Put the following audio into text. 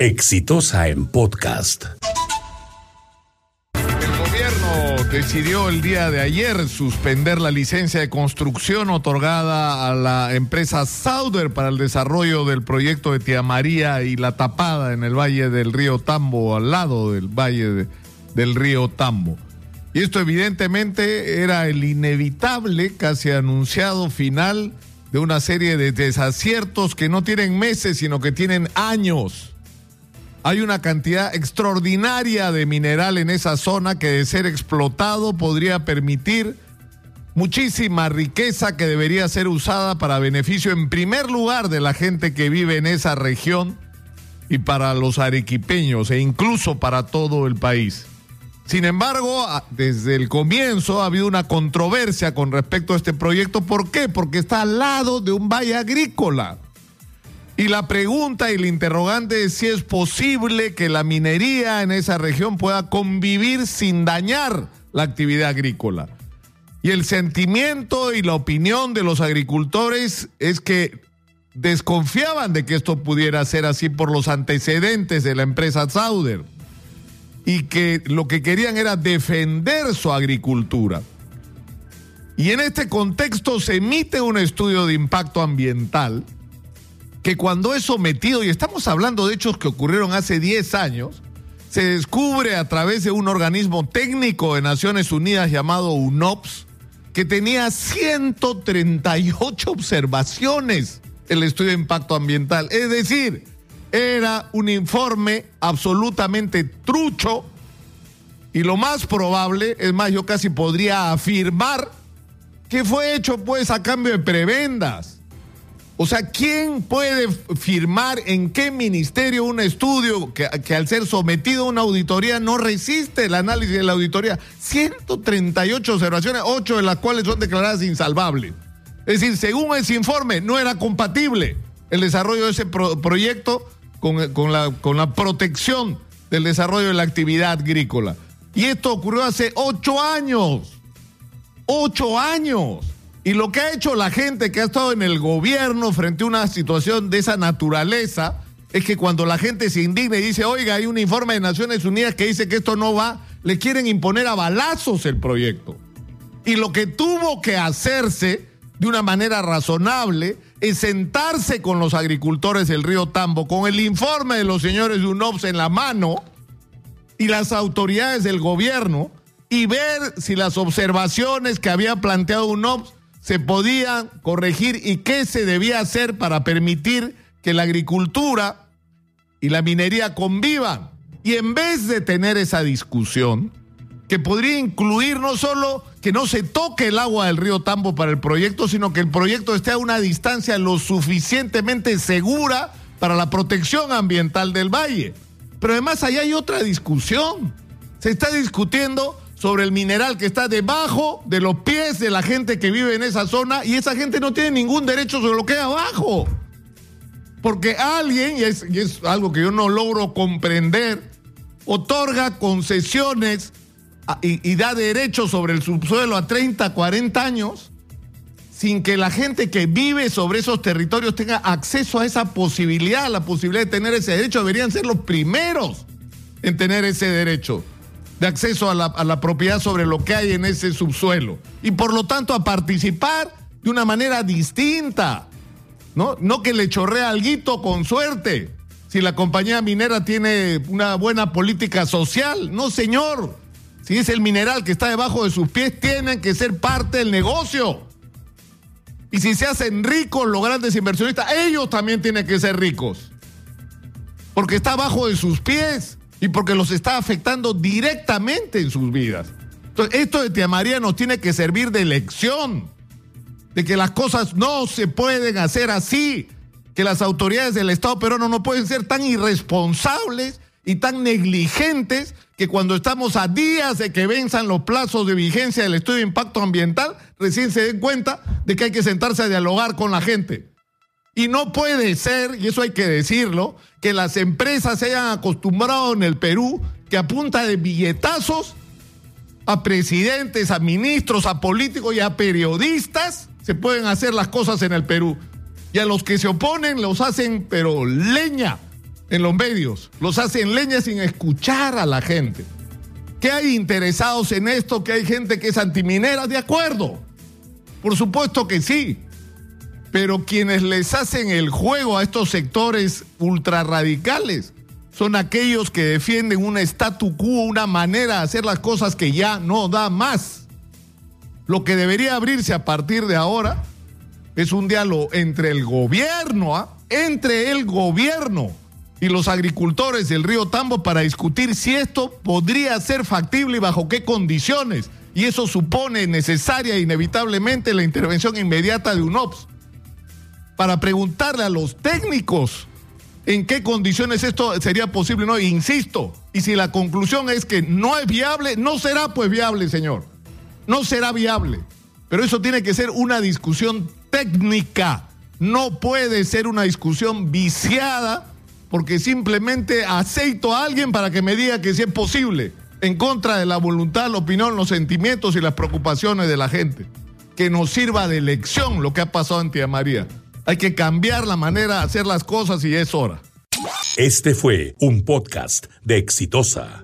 Exitosa en podcast. El gobierno decidió el día de ayer suspender la licencia de construcción otorgada a la empresa Sauder para el desarrollo del proyecto de Tía María y La Tapada en el valle del río Tambo, al lado del valle del río Tambo. Y esto evidentemente era el inevitable, casi anunciado final de una serie de desaciertos que no tienen meses, sino que tienen años hay una cantidad extraordinaria de mineral en esa zona que de ser explotado podría permitir muchísima riqueza que debería ser usada para beneficio en primer lugar de la gente que vive en esa región y para los arequipeños e incluso para todo el país. Sin embargo, desde el comienzo ha habido una controversia con respecto a este proyecto. ¿Por qué? Porque está al lado de un valle agrícola. Y la pregunta y el interrogante es si es posible que la minería en esa región pueda convivir sin dañar la actividad agrícola. Y el sentimiento y la opinión de los agricultores es que desconfiaban de que esto pudiera ser así por los antecedentes de la empresa Sauder y que lo que querían era defender su agricultura. Y en este contexto se emite un estudio de impacto ambiental que cuando es sometido, y estamos hablando de hechos que ocurrieron hace 10 años, se descubre a través de un organismo técnico de Naciones Unidas llamado UNOPS, que tenía 138 observaciones el estudio de impacto ambiental. Es decir, era un informe absolutamente trucho y lo más probable, es más, yo casi podría afirmar que fue hecho pues a cambio de prebendas. O sea, ¿quién puede firmar en qué ministerio un estudio que, al ser sometido a una auditoría no resiste el análisis de la auditoría? 138 observaciones, 8 de las cuales son declaradas insalvables. Es decir, según ese informe, no era compatible el desarrollo de ese proyecto con, con, la, con la protección del desarrollo de la actividad agrícola. Y esto ocurrió hace 8 años. 8 años. Y lo que ha hecho la gente que ha estado en el gobierno frente a una situación de esa naturaleza es que cuando la gente se indigna y dice, oiga, hay un informe de Naciones Unidas que dice que esto no va, le quieren imponer a balazos el proyecto. Y lo que tuvo que hacerse de una manera razonable es sentarse con los agricultores del río Tambo, con el informe de los señores de UNOPS en la mano y las autoridades del gobierno y ver si las observaciones que había planteado UNOPS se podía corregir y qué se debía hacer para permitir que la agricultura y la minería convivan. Y en vez de tener esa discusión, que podría incluir no solo que no se toque el agua del río Tambo para el proyecto, sino que el proyecto esté a una distancia lo suficientemente segura para la protección ambiental del valle. Pero además allá hay otra discusión. Se está discutiendo sobre el mineral que está debajo de los pies de la gente que vive en esa zona y esa gente no tiene ningún derecho sobre lo que hay abajo. Porque alguien, y es, algo que yo no logro comprender, otorga concesiones y, y, da derechos sobre el subsuelo a 30, 40 años sin que la gente que vive sobre esos territorios tenga acceso a esa posibilidad, la posibilidad de tener ese derecho. Deberían ser los primeros en tener ese derecho de acceso a la, propiedad sobre lo que hay en ese subsuelo y por lo tanto a participar de una manera distinta. No, no que le chorrea alguito con suerte. Si la compañía minera tiene una buena política social, no señor. Si es el mineral que está debajo de sus pies, tienen que ser parte del negocio. Y si se hacen ricos los grandes inversionistas, ellos también tienen que ser ricos. Porque está abajo de sus pies y porque los está afectando directamente en sus vidas. Entonces, esto de Tía María nos tiene que servir de lección, de que las cosas no se pueden hacer así, que las autoridades del Estado peruano no pueden ser tan irresponsables y tan negligentes que cuando estamos a días de que venzan los plazos de vigencia del estudio de impacto ambiental, recién se den cuenta de que hay que sentarse a dialogar con la gente. Y no puede ser, y eso hay que decirlo, que las empresas se hayan acostumbrado en el Perú que a punta de billetazos a presidentes, a ministros, a políticos y a periodistas se pueden hacer las cosas en el Perú. Y a los que se oponen los hacen, pero leña. en los medios, los hacen leña sin escuchar a la gente. ¿Que hay interesados en esto? ¿Que hay gente que es antiminera? De acuerdo. Por supuesto que sí. Pero quienes les hacen el juego a estos sectores ultrarradicales son aquellos que defienden un statu quo, una manera de hacer las cosas que ya no da más. Lo que debería abrirse a partir de ahora es un diálogo entre el gobierno, ¿ah? entre el gobierno y los agricultores del río Tambo para discutir si esto podría ser factible y bajo qué condiciones. Y eso supone necesaria e inevitablemente la intervención inmediata de UNOPS. Para preguntarle a los técnicos en qué condiciones esto sería posible, no, insisto, y si la conclusión es que no es viable, no será pues viable, señor. No será viable. Pero eso tiene que ser una discusión técnica. No puede ser una discusión viciada porque simplemente aceito a alguien para que me diga que sí es posible, en contra de la voluntad, la opinión, los sentimientos y las preocupaciones de la gente. Que nos sirva de lección lo que ha pasado en Tía María. Hay que cambiar la manera de hacer las cosas y es hora. Este fue un podcast de Exitosa.